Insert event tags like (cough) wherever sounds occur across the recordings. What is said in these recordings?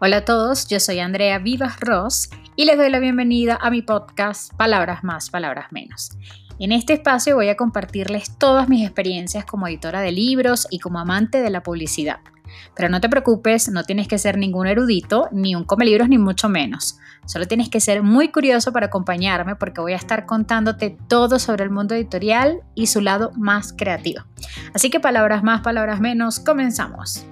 Hola a todos, yo soy Andrea Vivas Ross y les doy la bienvenida a mi podcast Palabras más, palabras menos. En este espacio voy a compartirles todas mis experiencias como editora de libros y como amante de la publicidad. Pero no te preocupes, no tienes que ser ningún erudito, ni un come ni mucho menos. Solo tienes que ser muy curioso para acompañarme porque voy a estar contándote todo sobre el mundo editorial y su lado más creativo. Así que palabras más, palabras menos, comenzamos.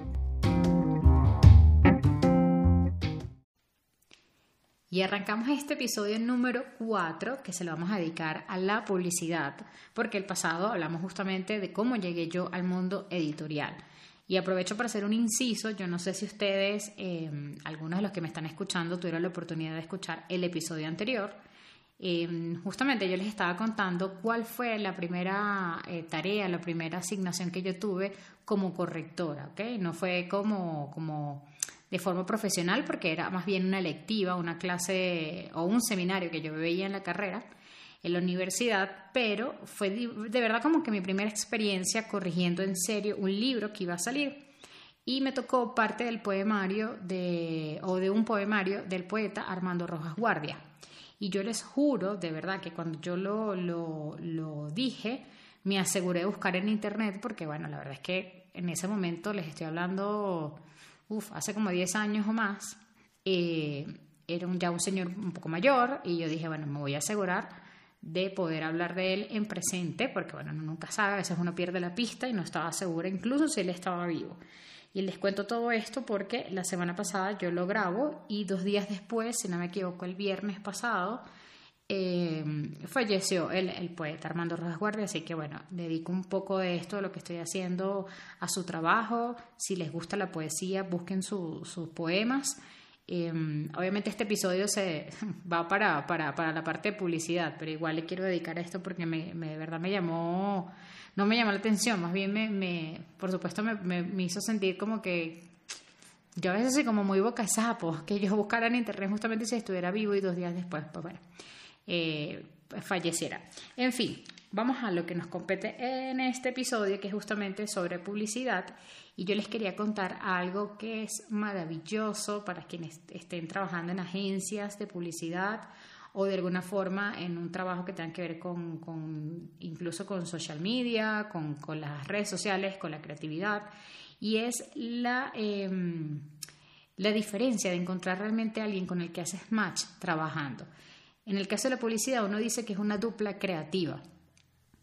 Y arrancamos este episodio número 4 que se lo vamos a dedicar a la publicidad, porque el pasado hablamos justamente de cómo llegué yo al mundo editorial. Y aprovecho para hacer un inciso, yo no sé si ustedes, em, algunos de los que me están escuchando, tuvieron la oportunidad de escuchar el episodio anterior. Em, justamente yo les estaba contando cuál fue la primera eh, tarea, la primera asignación que yo tuve como correctora, ¿ok? No fue como, como de forma profesional porque era más bien una lectiva, una clase o un seminario que yo veía en la carrera, en la universidad, pero fue de verdad como que mi primera experiencia corrigiendo en serio un libro que iba a salir. Y me tocó parte del poemario de, o de un poemario del poeta Armando Rojas Guardia. Y yo les juro, de verdad, que cuando yo lo, lo, lo dije, me aseguré de buscar en internet, porque bueno, la verdad es que en ese momento les estoy hablando hace como 10 años o más, eh, era un, ya un señor un poco mayor y yo dije, bueno, me voy a asegurar de poder hablar de él en presente, porque bueno, uno nunca sabe, a veces uno pierde la pista y no estaba segura, incluso si él estaba vivo. Y les cuento todo esto porque la semana pasada yo lo grabo y dos días después, si no me equivoco, el viernes pasado, eh, falleció el, el, poeta Armando Rojas Guardia, así que bueno, dedico un poco de esto, de lo que estoy haciendo, a su trabajo. Si les gusta la poesía, busquen sus poemas. Eh, obviamente este episodio se (laughs) va para, para, para, la parte de publicidad, pero igual le quiero dedicar a esto porque me, de verdad me llamó, no me llamó la atención, más bien me, por supuesto me, me, hizo sentir como que yo a veces soy como muy boca sapo, que yo buscara en internet justamente si estuviera vivo y dos días después, pues bueno eh, falleciera. En fin, vamos a lo que nos compete en este episodio, que es justamente sobre publicidad. Y yo les quería contar algo que es maravilloso para quienes estén trabajando en agencias de publicidad o de alguna forma en un trabajo que tenga que ver con, incluso con social media, con, las redes sociales, con la creatividad. Y es la, em, la diferencia de encontrar realmente a alguien con el que haces match trabajando. En el caso de la publicidad, uno dice que es una dupla creativa.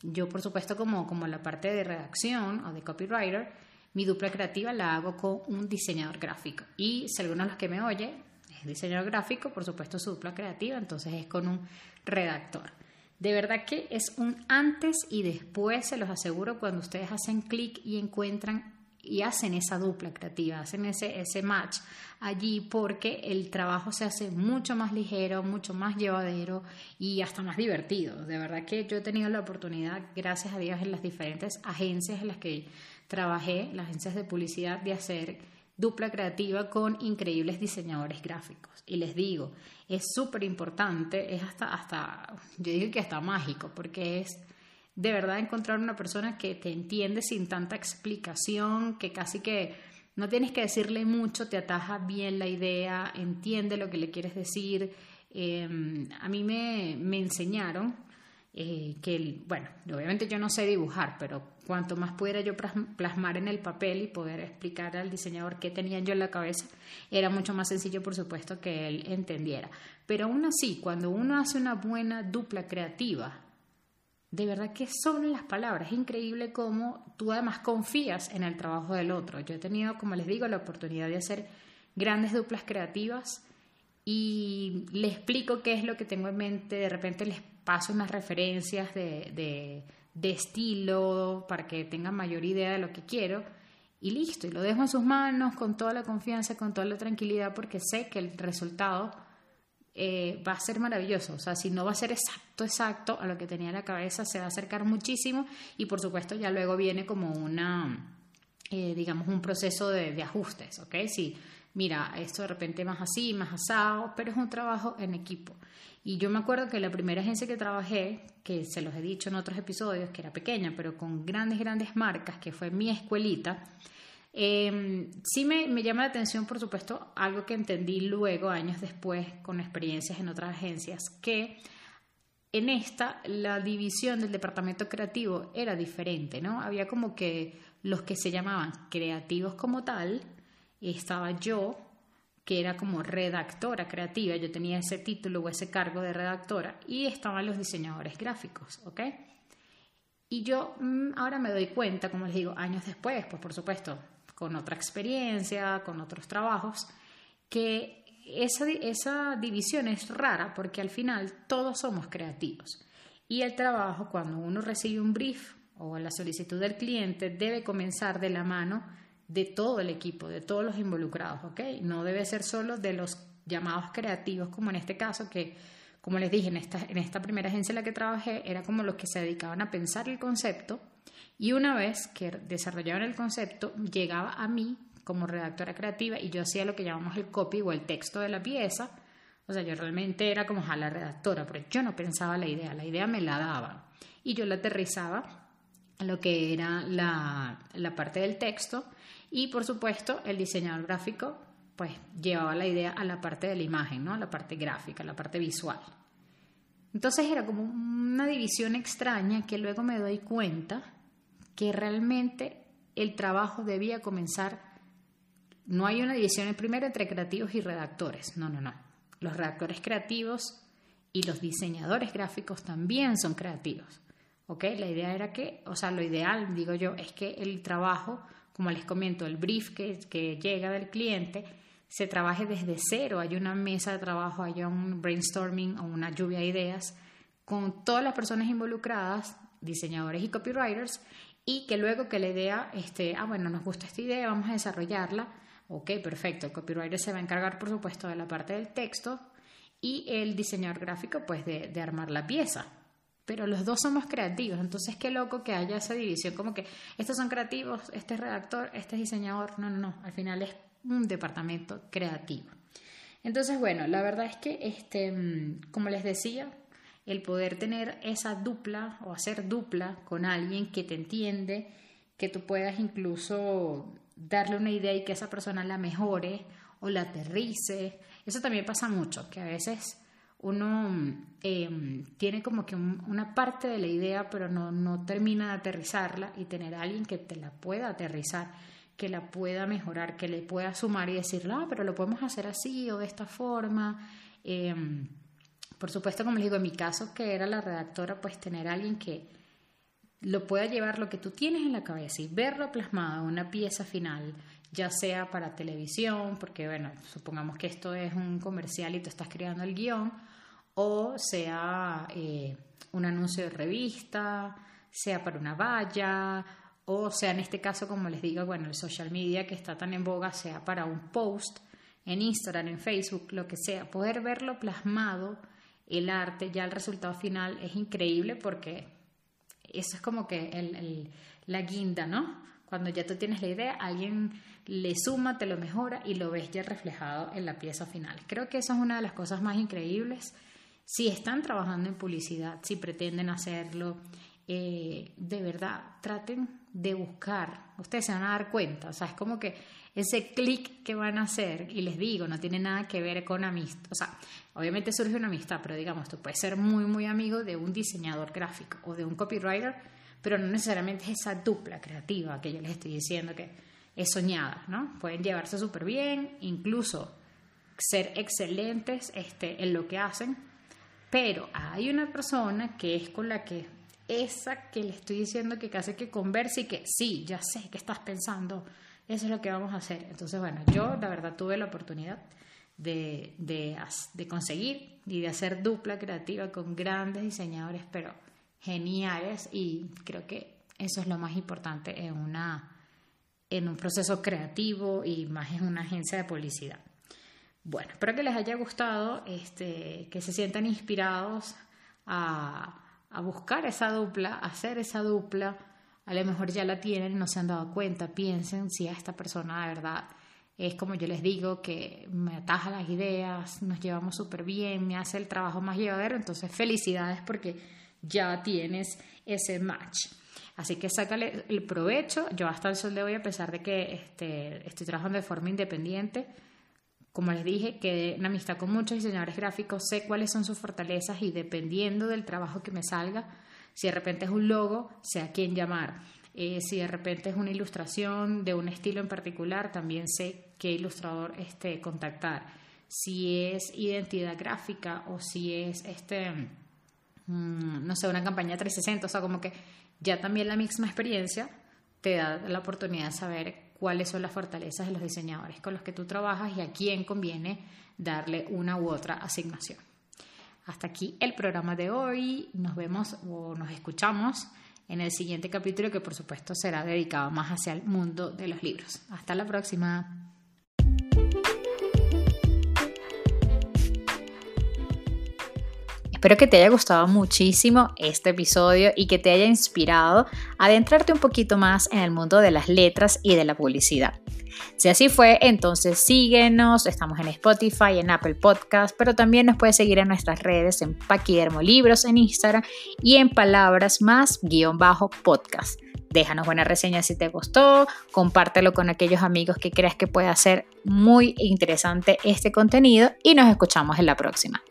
Yo, por supuesto, como, como la parte de redacción o de copywriter, mi dupla creativa la hago con un diseñador gráfico. Y si alguno de los que me oye es diseñador gráfico, por supuesto, su dupla creativa, entonces es con un redactor. De verdad que es un antes y después, se los aseguro, cuando ustedes hacen clic y encuentran y hacen esa dupla creativa, hacen ese, ese match allí porque el trabajo se hace mucho más ligero, mucho más llevadero y hasta más divertido. De verdad que yo he tenido la oportunidad, gracias a Dios, en las diferentes agencias en las que trabajé, las agencias de publicidad, de hacer dupla creativa con increíbles diseñadores gráficos. Y les digo, es súper importante, es hasta, hasta, yo digo que hasta mágico, porque es de verdad encontrar una persona que te entiende sin tanta explicación, que casi que no tienes que decirle mucho, te ataja bien la idea, entiende lo que le quieres decir. Em, a mí me, enseñaron eh, que, bueno, obviamente yo no sé dibujar, pero cuanto más pudiera yo plasmar en el papel y poder explicar al diseñador qué tenía yo en la cabeza, era mucho más sencillo, por supuesto, que él entendiera. Pero aún así, cuando uno hace una buena dupla creativa, de verdad que son las palabras. Es increíble cómo tú además confías en el trabajo del otro. Yo he tenido, como les digo, la oportunidad de hacer grandes duplas creativas y le explico qué es lo que tengo en mente. De repente les paso unas referencias de, de estilo para que tengan mayor idea de lo que quiero. Y listo, y lo dejo en sus manos con toda la confianza, con toda la tranquilidad, porque sé que el resultado eh, va a ser maravilloso. O sea, si no va a ser exacto, exacto a lo que tenía en la cabeza, se va a acercar muchísimo y por supuesto ya luego viene como una, eh, digamos, un proceso de, ajustes, ¿ok? Si, mira, esto de repente más así, más asado, pero es un trabajo en equipo. Y yo me acuerdo que la primera agencia que trabajé, que se los he dicho en otros episodios, que era pequeña, pero con grandes, grandes marcas, que fue mi escuelita, Eh, sí me, me, llama la atención, por supuesto, algo que entendí luego, años después, con experiencias en otras agencias, que en esta la división del departamento creativo era diferente, ¿no? Había como que los que se llamaban creativos como tal, estaba yo, que era como redactora creativa, yo tenía ese título o ese cargo de redactora, y estaban los diseñadores gráficos, ¿ok? Y yo mm, ahora me doy cuenta, como les digo, años después, pues por supuesto, con otra experiencia, con otros trabajos, que esa, esa división es rara porque al final todos somos creativos. Y el trabajo, cuando uno recibe un brief o la solicitud del cliente, debe comenzar de la mano de todo el equipo, de todos los involucrados, ¿ok? No debe ser solo de los llamados creativos, como en este caso, que, como les dije, en esta, en esta primera agencia en la que trabajé, era como los que se dedicaban a pensar el concepto y una vez que desarrollaban el concepto, llegaba a mí como redactora creativa y yo hacía lo que llamamos el copy o el texto de la pieza. O sea, yo realmente era como a la redactora, pero yo no pensaba la idea, la idea me la daba y yo la aterrizaba a lo que era la, la parte del texto y por supuesto el diseñador gráfico pues llevaba la idea a la parte de la imagen, ¿no? A la parte gráfica, a la parte visual. Entonces era como una división extraña que luego me doy cuenta que realmente el trabajo debía comenzar no hay una división primero entre creativos y redactores. No, no, no. Los redactores creativos y los diseñadores gráficos también son creativos. ¿Ok? La idea era que, o sea, lo ideal, digo yo, es que el trabajo, como les comento, el brief que, que llega del cliente, se trabaje desde cero. Hay una mesa de trabajo, hay un brainstorming o una lluvia de ideas con todas las personas involucradas, diseñadores y copywriters, y que luego que la idea, este, ah, bueno, nos gusta esta idea, vamos a desarrollarla Ok, perfecto. El copywriter se va a encargar, por supuesto, de la parte del texto y el diseñador gráfico, pues, de, armar la pieza. Pero los dos somos creativos, entonces qué loco que haya esa división, como que estos son creativos, este es redactor, este es diseñador. No, no, no. Al final es un departamento creativo. Entonces, bueno, la verdad es que, este, mm, como les decía, el poder tener esa dupla o hacer dupla con alguien que te entiende, que tú puedas incluso darle una idea y que esa persona la mejore o la aterrice. Eso también pasa mucho, que a veces uno em, tiene como que una parte de la idea, pero no, no termina de aterrizarla y tener alguien que te la pueda aterrizar, que la pueda mejorar, que le pueda sumar y decirle, ah, pero lo podemos hacer así o de esta forma. Em, por supuesto, como les digo, en mi caso, que era la redactora, pues tener a alguien que, lo pueda llevar lo que tú tienes en la cabeza y verlo plasmado en una pieza final, ya sea para televisión, porque bueno, supongamos que esto es un comercial y tú estás creando el guion, o sea eh, un anuncio de revista, sea para una valla, o sea en este caso, como les digo, bueno, el social media que está tan en boga, sea para un post en Instagram, en Facebook, lo que sea, poder verlo plasmado, el arte, ya el resultado final es increíble porque eso es como que el, la guinda, ¿no? Cuando ya tú tienes la idea, alguien le suma, te lo mejora y lo ves ya reflejado en la pieza final. Creo que eso es una de las cosas más increíbles. Si están trabajando en publicidad, si pretenden hacerlo, eh, de verdad traten de buscar. Ustedes se van a dar cuenta, o sea, es como que ese clic que van a hacer, y les digo, no tiene nada que ver con amistad, o sea, obviamente surge una amistad, pero digamos, tú puedes ser muy, muy amigo de un diseñador gráfico o de un copywriter, pero no necesariamente es esa dupla creativa que yo les estoy diciendo que es soñada, ¿no? Pueden llevarse súper bien, incluso ser excelentes este, en lo que hacen, pero hay una persona que es con la que esa que le estoy diciendo que casi que converse y que sí, ya sé que estás pensando, eso es lo que vamos a hacer. Entonces, bueno, yo la verdad tuve la oportunidad de, de, conseguir y de hacer dupla creativa con grandes diseñadores, pero geniales y creo que eso es lo más importante en, una, en un proceso creativo y más en una agencia de publicidad. Bueno, espero que les haya gustado, este, que se sientan inspirados a, a buscar esa dupla, a hacer esa dupla a lo mejor ya la tienen, no se han dado cuenta, piensen si a esta persona de verdad es como yo les digo, que me ataja las ideas, nos llevamos súper bien, me hace el trabajo más llevadero, entonces felicidades porque ya tienes ese match. Así que sácale el provecho. Yo hasta el sol de hoy, a pesar de que este, estoy trabajando de forma independiente, como les dije, quedé en amistad con muchos diseñadores gráficos, sé cuáles son sus fortalezas y dependiendo del trabajo que me salga, si de repente es un logo, sé a quién llamar. Eh, si de repente es una ilustración de un estilo en particular, también sé qué ilustrador este, contactar. Si es identidad gráfica o si es este, mm, no sé, una campaña 360, o sea, como que ya también la misma experiencia te da la oportunidad de saber cuáles son las fortalezas de los diseñadores con los que tú trabajas y a quién conviene darle una u otra asignación. Hasta aquí el programa de hoy. Nos vemos o nos escuchamos en el siguiente capítulo que por supuesto será dedicado más hacia el mundo de los libros. Hasta la próxima. Espero que te haya gustado muchísimo este episodio y que te haya inspirado a adentrarte un poquito más en el mundo de las letras y de la publicidad. Si así fue, entonces síguenos, estamos en Spotify, en Apple Podcast, pero también nos puedes seguir en nuestras redes en Paquidermo Libros en Instagram y en Palabras Más guion bajo podcast. Déjanos buena reseña si te gustó, compártelo con aquellos amigos que creas que pueda ser muy interesante este contenido y nos escuchamos en la próxima.